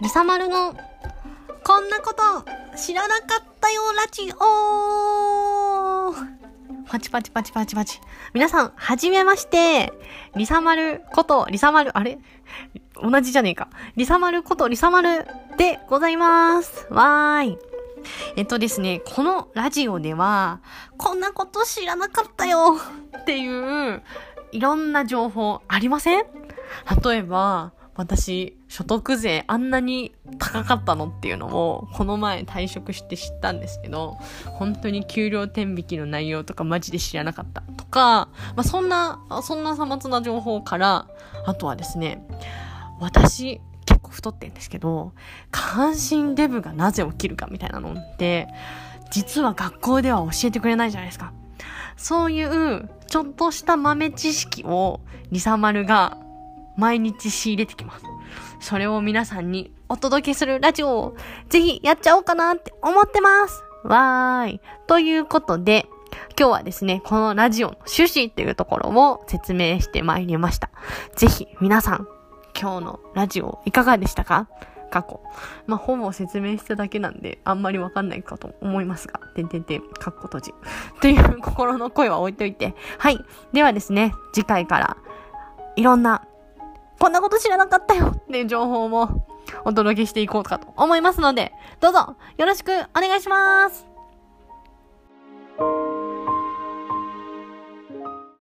リサマルの、こんなこと知らなかったよ、ラジオパチパチパチパチパチ。皆さん、はじめまして。リサマルこと、リサマル、あれ？同じじゃねえか。リサマルことリサマルでございます。わーい。えっとですね、このラジオでは、こんなこと知らなかったよっていう、いろんな情報ありません？例えば、私、所得税あんなに高かったのっていうのを、この前退職して知ったんですけど、本当に給料天引きの内容とかマジで知らなかったとか、まあ、そんな、そんなさまつな情報から、あとはですね、私、結構太ってんですけど、下半身デブがなぜ起きるかみたいなのって、実は学校では教えてくれないじゃないですか。そういう、ちょっとした豆知識を、リサマルが毎日仕入れてきます。それを皆さんにお届けするラジオをぜひやっちゃおうかなって思ってます。わーい。ということで、今日はですね、このラジオの趣旨っていうところを説明してまいりました。ぜひ皆さん、今日のラジオいかがでしたか？過去。まあ、ほぼ説明しただけなんで、あんまりわかんないかと思いますが、てんてんてん、かっこ閉じ。という心の声は置いといて。はい。ではですね、次回から、いろんなこんなこと知らなかったよ。っていう情報もお届けしていこうかと思いますので、どうぞよろしくお願いします。